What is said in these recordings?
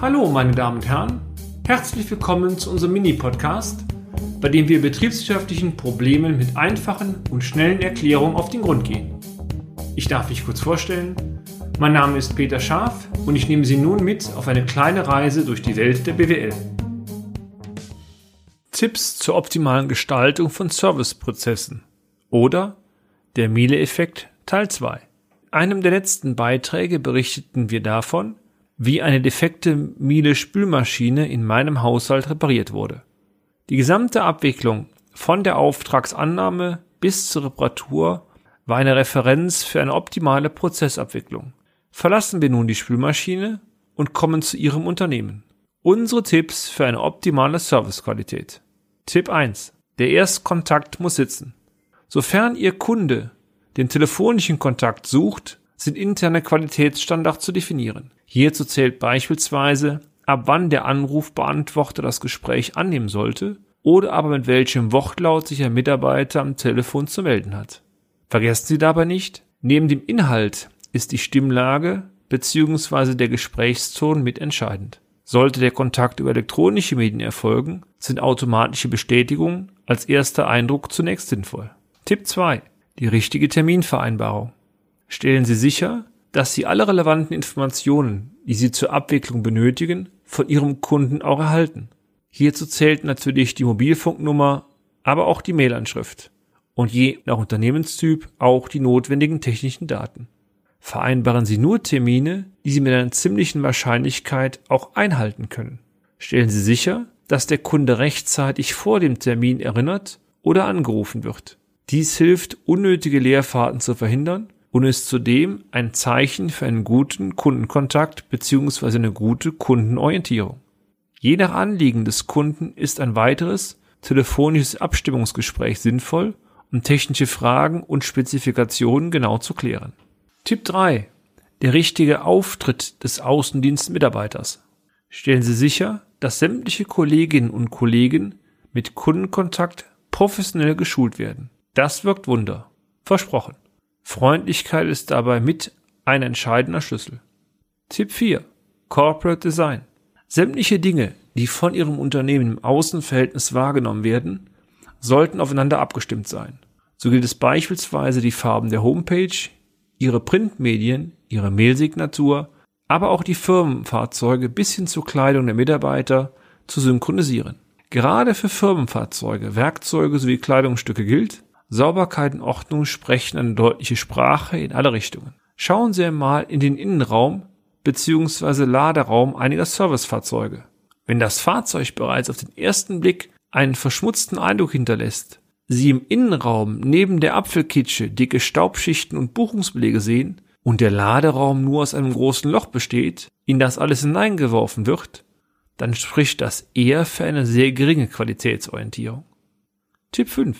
Hallo, meine Damen und Herren. Herzlich willkommen zu unserem Mini-Podcast, bei dem wir betriebswirtschaftlichen Problemen mit einfachen und schnellen Erklärungen auf den Grund gehen. Ich darf mich kurz vorstellen. Mein Name ist Peter Scharf und ich nehme Sie nun mit auf eine kleine Reise durch die Welt der BWL. Tipps zur optimalen Gestaltung von Serviceprozessen oder der Miele-Effekt Teil 2. In einem der letzten Beiträge berichteten wir davon, wie eine defekte Miele-Spülmaschine in meinem Haushalt repariert wurde. Die gesamte Abwicklung von der Auftragsannahme bis zur Reparatur war eine Referenz für eine optimale Prozessabwicklung. Verlassen wir nun die Spülmaschine und kommen zu Ihrem Unternehmen. Unsere Tipps für eine optimale Servicequalität. Tipp 1. Der Erstkontakt muss sitzen. Sofern Ihr Kunde den telefonischen Kontakt sucht, sind interne Qualitätsstandards zu definieren. Hierzu zählt beispielsweise, ab wann der Anrufbeantworter das Gespräch annehmen sollte oder aber mit welchem Wortlaut sich ein Mitarbeiter am Telefon zu melden hat. Vergessen Sie dabei nicht, neben dem Inhalt ist die Stimmlage bzw. der Gesprächston mitentscheidend. Sollte der Kontakt über elektronische Medien erfolgen, sind automatische Bestätigungen als erster Eindruck zunächst sinnvoll. Tipp 2. Die richtige Terminvereinbarung. Stellen Sie sicher, dass Sie alle relevanten Informationen, die Sie zur Abwicklung benötigen, von Ihrem Kunden auch erhalten. Hierzu zählt natürlich die Mobilfunknummer, aber auch die Mailanschrift und je nach Unternehmenstyp auch die notwendigen technischen Daten. Vereinbaren Sie nur Termine, die Sie mit einer ziemlichen Wahrscheinlichkeit auch einhalten können. Stellen Sie sicher, dass der Kunde rechtzeitig vor dem Termin erinnert oder angerufen wird. Dies hilft, unnötige Leerfahrten zu verhindern und ist zudem ein Zeichen für einen guten Kundenkontakt bzw. eine gute Kundenorientierung. Je nach Anliegen des Kunden ist ein weiteres telefonisches Abstimmungsgespräch sinnvoll, um technische Fragen und Spezifikationen genau zu klären. Tipp 3. Der richtige Auftritt des Außendienstmitarbeiters. Stellen Sie sicher, dass sämtliche Kolleginnen und Kollegen mit Kundenkontakt professionell geschult werden. Das wirkt Wunder. Versprochen. Freundlichkeit ist dabei mit ein entscheidender Schlüssel. Tipp 4. Corporate Design. Sämtliche Dinge, die von Ihrem Unternehmen im Außenverhältnis wahrgenommen werden, sollten aufeinander abgestimmt sein. So gilt es beispielsweise die Farben der Homepage, Ihre Printmedien, Ihre Mailsignatur, aber auch die Firmenfahrzeuge bis hin zur Kleidung der Mitarbeiter zu synchronisieren. Gerade für Firmenfahrzeuge, Werkzeuge sowie Kleidungsstücke gilt, Sauberkeit und Ordnung sprechen eine deutliche Sprache in alle Richtungen. Schauen Sie einmal in den Innenraum bzw. Laderaum einiger Servicefahrzeuge. Wenn das Fahrzeug bereits auf den ersten Blick einen verschmutzten Eindruck hinterlässt, Sie im Innenraum neben der Apfelkitsche dicke Staubschichten und Buchungsbelege sehen und der Laderaum nur aus einem großen Loch besteht, in das alles hineingeworfen wird, dann spricht das eher für eine sehr geringe Qualitätsorientierung. Tipp 5.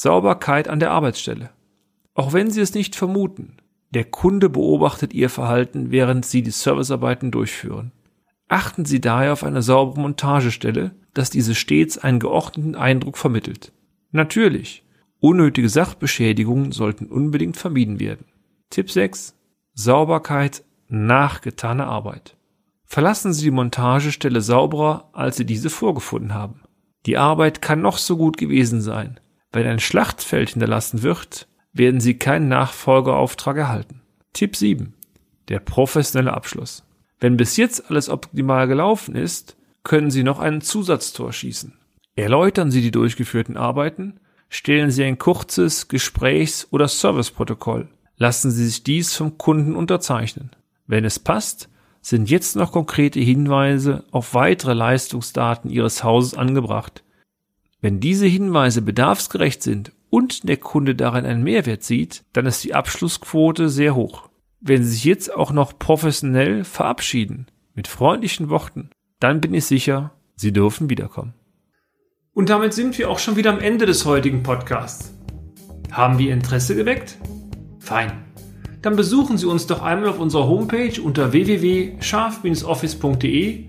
Sauberkeit an der Arbeitsstelle. Auch wenn Sie es nicht vermuten, der Kunde beobachtet Ihr Verhalten, während Sie die Servicearbeiten durchführen. Achten Sie daher auf eine saubere Montagestelle, dass diese stets einen geordneten Eindruck vermittelt. Natürlich, unnötige Sachbeschädigungen sollten unbedingt vermieden werden. Tipp 6. Sauberkeit nach getaner Arbeit. Verlassen Sie die Montagestelle sauberer, als Sie diese vorgefunden haben. Die Arbeit kann noch so gut gewesen sein. Wenn ein Schlachtfeld hinterlassen wird, werden Sie keinen Nachfolgeauftrag erhalten. Tipp 7. Der professionelle Abschluss. Wenn bis jetzt alles optimal gelaufen ist, können Sie noch ein Zusatztor schießen. Erläutern Sie die durchgeführten Arbeiten, stellen Sie ein kurzes Gesprächs- oder Serviceprotokoll. Lassen Sie sich dies vom Kunden unterzeichnen. Wenn es passt, sind jetzt noch konkrete Hinweise auf weitere Leistungsdaten Ihres Hauses angebracht, wenn diese Hinweise bedarfsgerecht sind und der Kunde darin einen Mehrwert sieht, dann ist die Abschlussquote sehr hoch. Wenn Sie sich jetzt auch noch professionell verabschieden, mit freundlichen Worten, dann bin ich sicher, Sie dürfen wiederkommen. Und damit sind wir auch schon wieder am Ende des heutigen Podcasts. Haben wir Interesse geweckt? Fein. Dann besuchen Sie uns doch einmal auf unserer Homepage unter www.scharf-office.de